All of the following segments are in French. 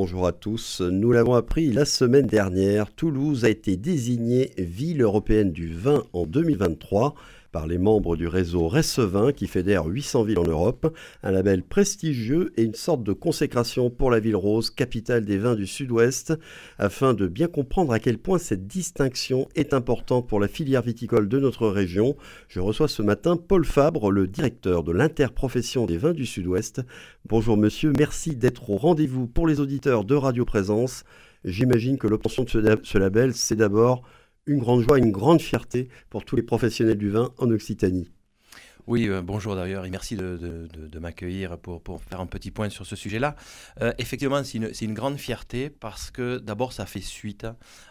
bonjour à tous. Nous l'avons appris la semaine dernière, Toulouse a été désignée ville européenne du vin en 2023 les membres du réseau Ressevin qui fédère 800 villes en Europe, un label prestigieux et une sorte de consécration pour la ville rose, capitale des vins du sud-ouest, afin de bien comprendre à quel point cette distinction est importante pour la filière viticole de notre région. Je reçois ce matin Paul Fabre, le directeur de l'interprofession des vins du sud-ouest. Bonjour monsieur, merci d'être au rendez-vous pour les auditeurs de Radio Présence. J'imagine que l'obtention de ce label, c'est d'abord une grande joie, une grande fierté pour tous les professionnels du vin en Occitanie. Oui, euh, bonjour d'ailleurs et merci de, m'accueillir pour, faire un petit point sur ce sujet-là. Euh, effectivement, c'est une, grande fierté parce que d'abord, ça fait suite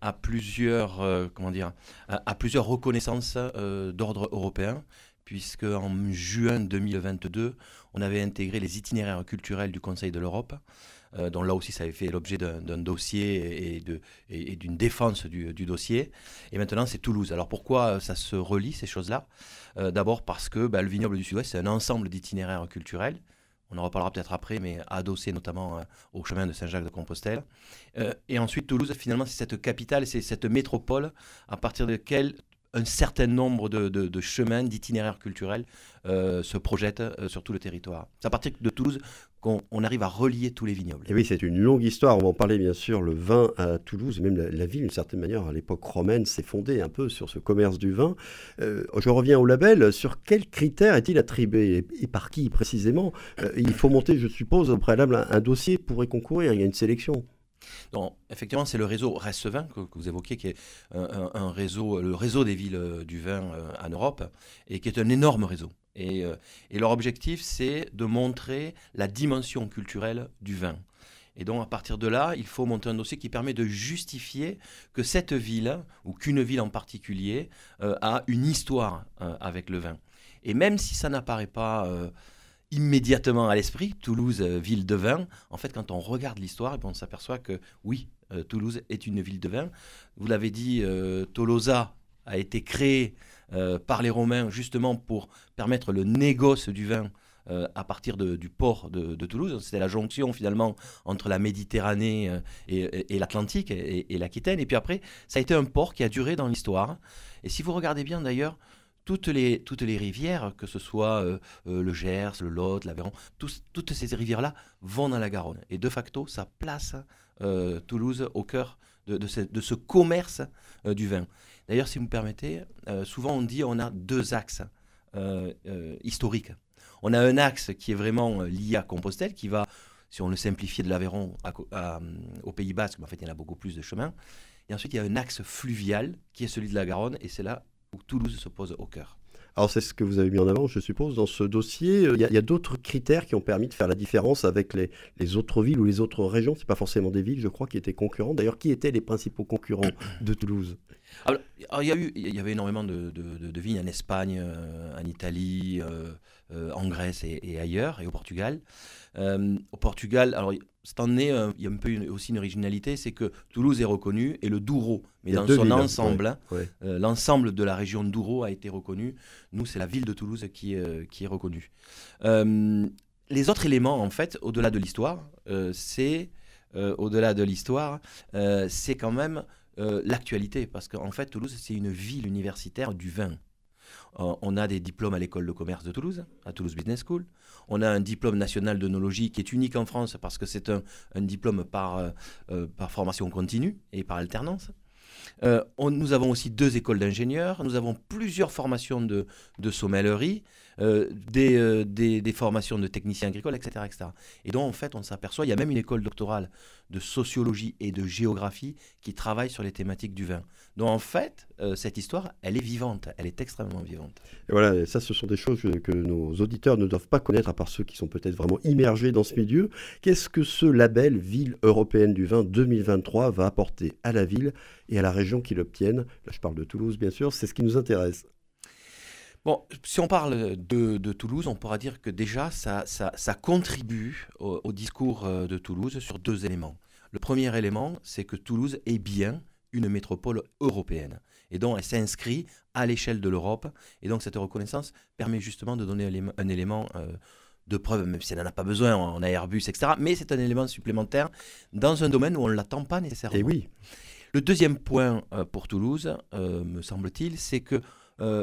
à plusieurs, euh, comment dire, à, plusieurs reconnaissances d'ordre européen puisque en juin 2022, on avait intégré les itinéraires culturels du Conseil de l'Europe. Euh, dont là aussi ça avait fait l'objet d'un dossier et, d'une défense du, dossier. Et maintenant c'est Toulouse. Alors pourquoi ça se relie ces choses-là? Euh, D'abord parce que bah, le vignoble du Sud-Ouest c'est un ensemble d'itinéraires culturels. On en reparlera peut-être après, mais adossé notamment euh, au chemin de Saint-Jacques-de-Compostelle. et ensuite, Toulouse, finalement, c'est cette capitale, c'est cette métropole à partir de laquelle un certain nombre de, chemins, d'itinéraires culturels euh, se projettent euh, sur tout le territoire. C'est à partir de Toulouse qu'on arrive à relier tous les vignobles. Et oui, c'est une longue histoire. On va en parler bien sûr. Le vin à Toulouse, même la, ville, d'une certaine manière, à l'époque romaine, s'est fondée un peu sur ce commerce du vin. Euh, je reviens au label. Sur quels critères est-il attribué et, par qui précisément? Il faut monter, je suppose, au préalable un, un dossier pour y concourir. Il y a une sélection. Donc, effectivement, c'est le réseau Reste-Vin que, vous évoquez, qui est un, réseau, le réseau des villes euh, du vin euh, en Europe, et qui est un énorme réseau. Et, euh, et leur objectif, c'est de montrer la dimension culturelle du vin. Et donc, à partir de là, il faut monter un dossier qui permet de justifier que cette ville, ou qu'une ville en particulier, a une histoire avec le vin. Et même si ça n'apparaît pas immédiatement à l'esprit, Toulouse, euh, ville de vin. En fait, quand on regarde l'histoire, on s'aperçoit que oui, euh, Toulouse est une ville de vin. Vous l'avez dit, euh, Tolosa a été créé par les Romains justement pour permettre le négoce du vin à partir du port de, Toulouse. C'était la jonction finalement entre la Méditerranée et, l'Atlantique et, et l'Aquitaine. Et puis après, ça a été un port qui a duré dans l'histoire. Et si vous regardez bien d'ailleurs, toutes les, toutes les rivières, que ce soit euh, euh, le Gers, le Lot, l'Aveyron, toutes ces rivières-là vont dans la Garonne. Et de facto, ça place euh, Toulouse au cœur de, ce, commerce du vin. D'ailleurs, si vous me permettez, souvent on dit on a deux axes historiques. On a un axe qui est vraiment lié à Compostelle, qui va, si on le simplifie, de l'Aveyron au Pays Basque, mais en fait il y en a beaucoup plus de chemins. Et ensuite, il y a un axe fluvial qui est celui de la Garonne, et c'est là où Toulouse se pose au cœur. Alors c'est ce que vous avez mis en avant, je suppose, dans ce dossier. Il y a, d'autres critères qui ont permis de faire la différence avec les, autres villes ou les autres régions. Ce pas forcément des villes, je crois, qui étaient concurrents. D'ailleurs, qui étaient les principaux concurrents de Toulouse? Alors, il, y a eu, il y avait énormément de, vignes en Espagne, euh, en Italie, euh, euh, en Grèce et, ailleurs, et au Portugal. au Portugal, alors cette année, il y a un peu aussi une originalité, c'est que Toulouse est reconnu et le Douro, mais dans son ensemble, hein, l'ensemble de la région Douro a été reconnu. Nous, c'est la ville de Toulouse qui, qui est reconnue. les autres éléments, en fait, au-delà de l'histoire, c'est au-delà de l'histoire, c'est quand même euh, l'actualité, parce qu'en fait, Toulouse, c'est une ville universitaire du vin. Euh, on a des diplômes à l'école de commerce de Toulouse, à Toulouse Business School. On a un diplôme national d'œnologie qui est unique en France parce que c'est un, diplôme par, euh, par formation continue et par alternance. nous avons aussi deux écoles d'ingénieurs, nous avons plusieurs formations de sommellerie, euh, euh, des, formations de techniciens agricoles, etc., etc. Et donc, en fait, on s'aperçoit, il y a même une école doctorale de sociologie et de géographie qui travaille sur les thématiques du vin. Donc, en fait, euh, cette histoire, elle est vivante, elle est extrêmement vivante. Et voilà, ça, ce sont des choses que nos auditeurs ne doivent pas connaître, à part ceux qui sont peut-être vraiment immergés dans ce milieu. Qu'est-ce que ce label Ville européenne du vin 2023 va apporter à la ville et à la région qui l'obtiennent Là, je parle de Toulouse, bien sûr, c'est ce qui nous intéresse. Bon, si on parle de, Toulouse, on pourra dire que déjà, ça, ça, contribue au, discours euh, de Toulouse sur deux éléments. Le premier élément, c'est que Toulouse est bien une métropole européenne. Et donc, elle s'inscrit à l'échelle de l'Europe. Et donc, cette reconnaissance permet justement de donner un élément euh, de preuve, même si elle n'en a pas besoin, on a Airbus, etc. Mais c'est un élément supplémentaire dans un domaine où on ne l'attend pas nécessairement. Et oui. Le deuxième point pour Toulouse, me semble-t-il, c'est que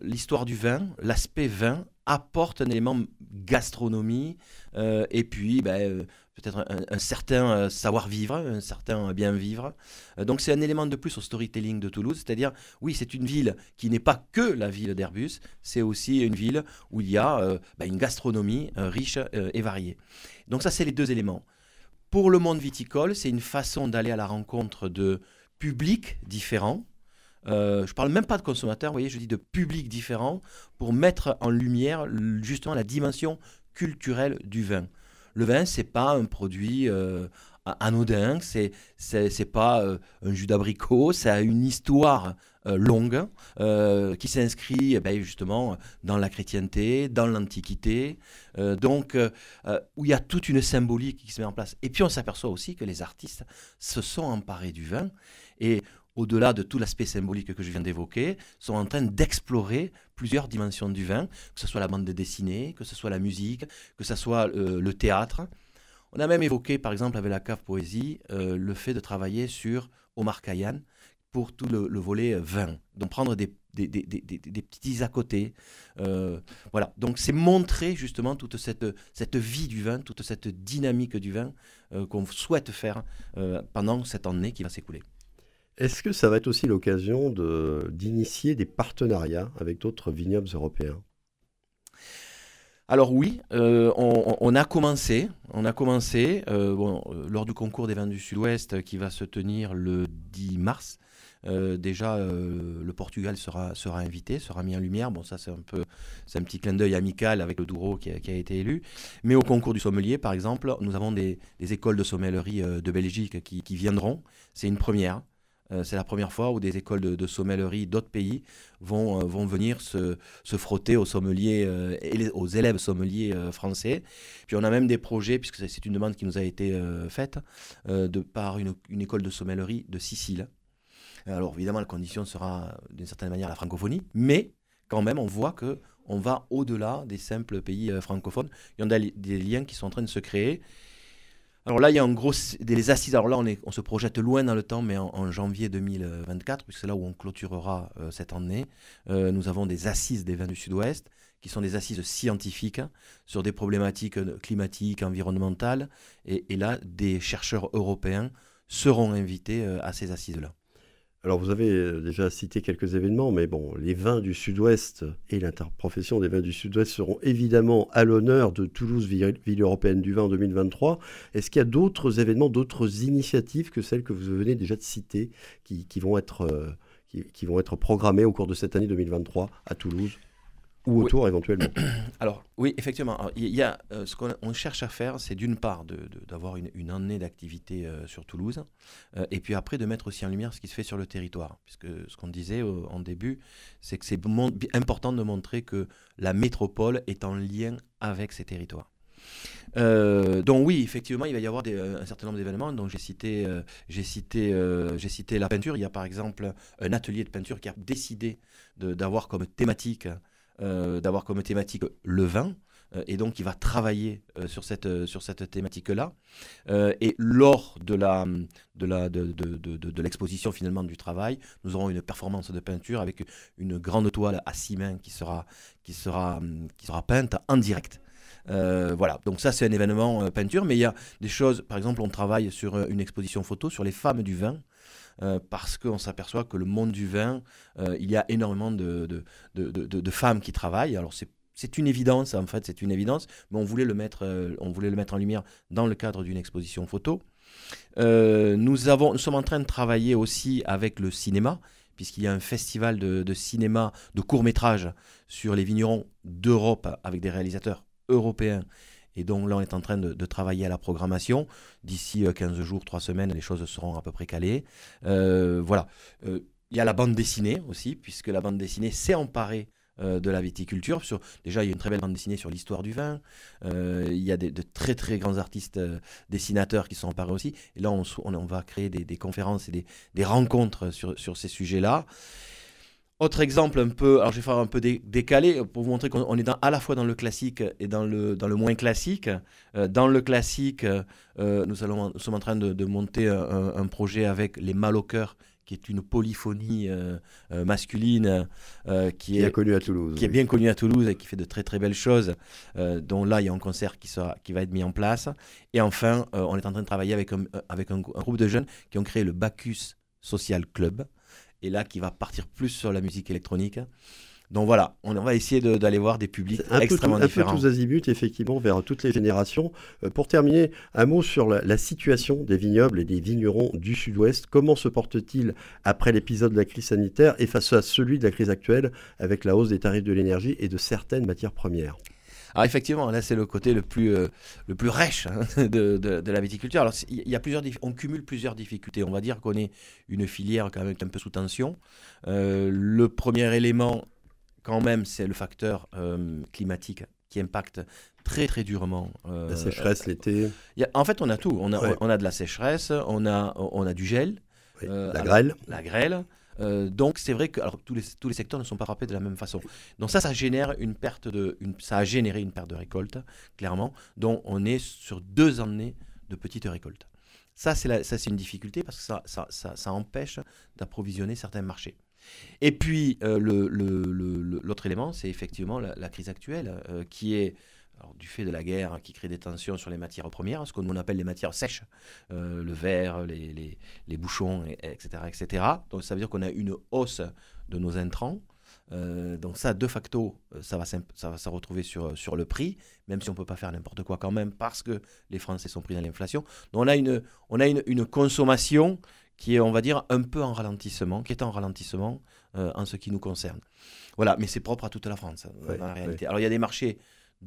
l'histoire du vin, l'aspect vin, apporte un élément gastronomie et puis ben, peut-être un, certain euh, savoir-vivre, un certain bien-vivre. Euh, donc c'est un élément de plus au storytelling de Toulouse, c'est-à-dire, oui, c'est une ville qui n'est pas que la ville d'Airbus, c'est aussi une ville où il y a euh, bah, une gastronomie riche et variée. Donc ça, c'est les deux éléments. Pour le monde viticole, c'est une façon d'aller à la rencontre de publics différents. Je ne parle même pas de consommateurs, vous voyez, je dis de publics différents pour mettre en lumière justement la dimension culturelle du vin. Le vin, c'est pas un produit euh, anodin, c'est c'est pas euh, un jus d'abricot, ça a une histoire euh, longue qui s'inscrit eh ben, justement dans la chrétienté, dans l'Antiquité, donc où il y a toute une symbolique qui se met en place. Et puis on s'aperçoit aussi que les artistes se sont emparés du vin et au-delà de tout l'aspect symbolique que je viens d'évoquer, sont en train d'explorer plusieurs dimensions du vin, que ce soit la bande dessinée, que ce soit la musique, que ce soit euh, le théâtre. On a même évoqué, par exemple, avec la cave poésie, euh, le fait de travailler sur Omar Khayyam pour tout le, volet vin, donc prendre des, petits à côté. Euh, voilà, donc c'est montrer justement toute cette vie du vin, toute cette dynamique du vin qu'on souhaite faire pendant cette année qui va s'écouler. Est-ce que ça va être aussi l'occasion d'initier des partenariats avec d'autres vignobles européens? Alors oui, euh, on, a commencé, on a commencé euh, euh, lors du concours des vins du Sud-Ouest qui va se tenir le 10 mars. déjà, le Portugal sera, invité, sera mis en lumière. Bon, ça c'est un peu, un petit clin d'œil amical avec le Douro qui a, été élu. Mais au concours du sommelier, par exemple, nous avons des, écoles de sommellerie de Belgique qui viendront. C'est une première. Euh, c'est la première fois où des écoles de, sommellerie d'autres pays vont, euh, vont venir se, se, frotter aux sommeliers euh, aux élèves sommeliers français. Puis on a même des projets, puisque c'est une demande qui nous a été faite, de par une, une, école de sommellerie de Sicile. Alors évidemment, la condition sera d'une certaine manière la francophonie, mais quand même, on voit que on va au-delà des simples pays francophones. Il y a des liens qui sont en train de se créer. Alors là, il y a en gros des assises. Alors là, on, se projette loin dans le temps, mais en, janvier 2024, puisque c'est là où on clôturera euh, cette année, euh, nous avons des assises des vins du Sud-Ouest, qui sont des assises scientifiques sur des problématiques euh, climatiques, environnementales. Et, et là, des chercheurs européens seront invités à ces assises-là. Alors vous avez euh, déjà cité quelques événements, mais bon, les vins du Sud-Ouest et l'interprofession des vins du Sud-Ouest seront évidemment à l'honneur de Toulouse, ville européenne du vin en 2023. Est-ce qu'il y a d'autres événements, d'autres initiatives que celles que vous venez déjà de citer qui, vont, être, euh, qui vont être programmées au cours de cette année 2023 à Toulouse? Ou autour éventuellement. Alors oui, effectivement, il y a euh, ce qu'on cherche à faire, c'est d'une part d'avoir une, année d'activité euh, sur Toulouse, euh, et puis après de mettre aussi en lumière ce qui se fait sur le territoire, puisque ce qu'on disait en début, c'est que c'est important de montrer que la métropole est en lien avec ces territoires. donc oui, effectivement, il va y avoir un certain nombre d'événements. Donc j'ai cité, j'ai cité, j'ai cité la peinture. Il y a par exemple un atelier de peinture qui a décidé d'avoir comme thématique d'avoir comme thématique le vin. Euh, et donc, il va travailler euh, sur cette, sur cette thématique-là. et lors de la, de, la, de, de, de, l'exposition finalement du travail, nous aurons une performance de peinture avec une grande toile à six mains qui sera, qui sera, qui sera peinte en direct. voilà, donc ça c'est un événement peinture, mais il y a des choses, par exemple on travaille sur une exposition photo sur les femmes du vin, euh, parce qu'on s'aperçoit que le monde du vin, euh, il y a énormément de, femmes qui travaillent. Alors c'est une évidence, en fait, c'est une évidence, mais on voulait, le mettre, euh, on voulait le mettre en lumière dans le cadre d'une exposition photo. nous, sommes en train de travailler aussi avec le cinéma, puisqu'il y a un festival de, cinéma, de court métrage sur les vignerons d'Europe avec des réalisateurs européens et donc là, on est en train de, travailler à la programmation. D'ici 15 euh, jours, 3 semaines, les choses seront à peu près calées. Euh, voilà. Euh, il y a la bande dessinée aussi, puisque la bande dessinée s'est emparée de la viticulture. Sur, déjà, il y a une très belle bande dessinée sur l'histoire du vin. il y a de très très grands artistes dessinateurs qui sont emparés aussi. Et là, on, va créer des, conférences et des, rencontres sur ces sujets-là. Autre exemple un peu, alors je vais faire un peu décalé pour vous montrer qu'on est dans, à la fois dans le classique et dans le, dans le moins classique. Euh, dans le classique, euh, nous, allons, sommes en train de, monter un, projet avec les Mal au cœur, qui est une polyphonie euh, masculine qui, est, connu à Toulouse, qui est bien connue à Toulouse et qui fait de très très belles choses. dont là, il y a un concert qui, sera, qui va être mis en place. Et enfin, on est en train de travailler avec un, avec un groupe de jeunes qui ont créé le Bacchus Social Club et là qui va partir plus sur la musique électronique. Donc voilà, on va essayer d'aller voir des publics extrêmement différents. Un peu tous azimuts, effectivement, vers toutes les générations. Euh, pour terminer, un mot sur la, situation des vignobles et des vignerons du Sud-Ouest. Comment se portent-ils après l'épisode de la crise sanitaire et face à celui de la crise actuelle avec la hausse des tarifs de l'énergie et de certaines matières premières? Alors effectivement, là c'est le côté le plus, euh, le plus rêche hein, de, de, la viticulture. Alors il y a plusieurs, on cumule plusieurs difficultés. On va dire qu'on est une filière quand même un peu sous tension. Euh, le premier élément, quand même, c'est le facteur euh, climatique qui impacte très très durement. la sécheresse l'été. En fait, on a tout. On a, on a de la sécheresse, on a, on a du gel. la grêle. La grêle. Euh, donc c'est vrai que tous, les, tous les secteurs ne sont pas frappés de la même façon. Donc ça, ça génère une perte de, ça a généré une perte de récolte, clairement. Donc on est sur deux années de petites récoltes. Ça, c'est, une difficulté parce que ça, ça, ça, empêche d'approvisionner certains marchés. Et puis, euh, le, le, l'autre élément, c'est effectivement la, crise actuelle, euh, qui est du fait de la guerre qui crée des tensions sur les matières premières, ce qu'on appelle les matières sèches, euh, le verre, les, les, bouchons, etc., etc. Donc ça veut dire qu'on a une hausse de nos intrants. Euh, donc ça, de facto, euh, ça va, ça va se retrouver sur, sur le prix, même si on ne peut pas faire n'importe quoi quand même, parce que les Français sont pris dans l'inflation. Donc on a, une, on a une, une, consommation qui est, on va dire, un peu en ralentissement, qui est en ralentissement en ce qui nous concerne. Voilà, mais c'est propre à toute la France, dans la réalité. Alors il y a des marchés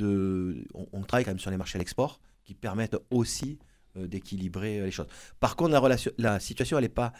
on, travaille quand même sur les marchés à l'export qui permettent aussi euh, d'équilibrer euh, les choses. Par contre, la, situation, n'est pas,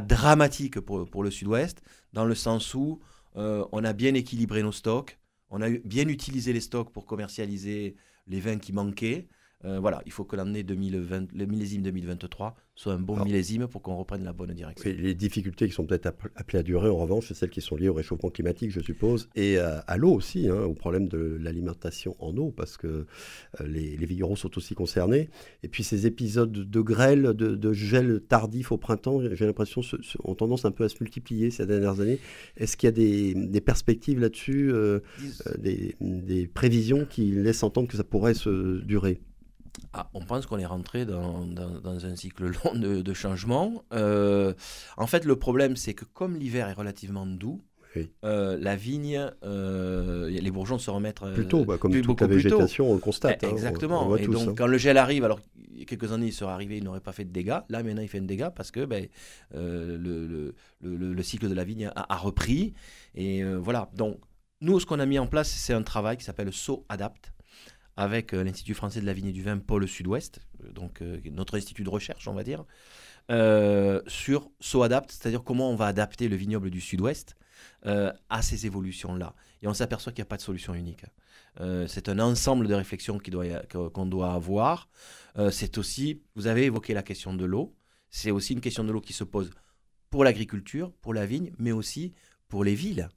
dramatique pour, pour le sud-ouest, dans le sens où euh, on a bien équilibré nos stocks, on a bien utilisé les stocks pour commercialiser les vins qui manquaient. Voilà, il faut que l'année 2020, le millésime 2023 soit un bon millésime pour qu'on reprenne la bonne direction. les difficultés qui sont peut-être appelées à durer, en revanche, c'est celles qui sont liées au réchauffement climatique, je suppose, et à, l'eau aussi, hein, au problème de l'alimentation en eau, parce que euh, les, vignerons sont aussi concernés. Et puis ces épisodes de grêle, de, gel tardif au printemps, j'ai l'impression, ont tendance un peu à se multiplier ces dernières années. Est-ce qu'il y a des, perspectives là-dessus, euh, euh, des, des prévisions qui laissent entendre que ça pourrait se durer? Ah, on pense qu'on est rentré dans, un cycle long de, changement. Euh, en fait, le problème, c'est que comme l'hiver est relativement doux, euh, la vigne, euh, les bourgeons se remettent plutôt, bah, comme toute la végétation, on le constate. Hein, exactement. et donc, hein. quand le gel arrive, alors a quelques années, il serait arrivé, il n'aurait pas fait de dégâts. Là, maintenant, il fait un dégât parce que ben, le, cycle de la vigne a, repris. Et voilà. Donc, nous, ce qu'on a mis en place, c'est un travail qui s'appelle So Adapt avec euh, l'Institut français de la vigne et du vin Pôle Sud-Ouest, euh, donc euh, notre institut de recherche, on va dire, sur SoAdapt, c'est-à-dire comment on va adapter le vignoble du Sud-Ouest à ces évolutions-là. Et on s'aperçoit qu'il n'y a pas de solution unique. c'est un ensemble de réflexions qu'on doit, doit avoir. c'est aussi, vous avez évoqué la question de l'eau, c'est aussi une question de l'eau qui se pose pour l'agriculture, pour la vigne, mais aussi pour les villes.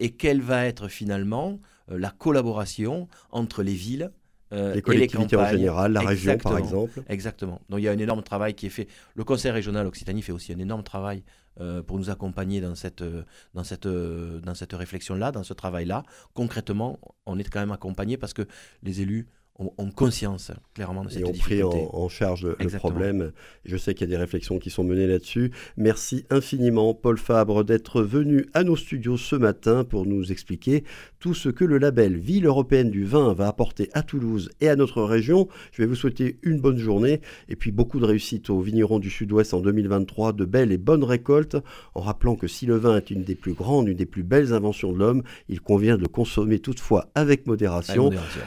Et quelle va être finalement euh, la collaboration entre les villes euh, les collectivités en général, la région par exemple. Exactement. Donc il y a un énorme travail qui est fait. Le Conseil régional Occitanie fait aussi un énorme travail euh, pour nous accompagner dans cette, dans cette, dans cette réflexion-là, dans ce travail-là. Concrètement, on est quand même accompagné parce que les élus ont, conscience clairement de cette et ont pris en, charge le, problème. Je sais qu'il y a des réflexions qui sont menées là-dessus. Merci infiniment, Paul Fabre, d'être venu à nos studios ce matin pour nous expliquer tout ce que le label Ville européenne du vin va apporter à Toulouse et à notre région. Je vais vous souhaiter une bonne journée et puis beaucoup de réussite aux vignerons du Sud-Ouest en 2023, de belles et bonnes récoltes, en rappelant que si le vin est une des plus grandes, une des plus belles inventions de l'homme, il convient de le consommer toutefois avec modération. Avec modération.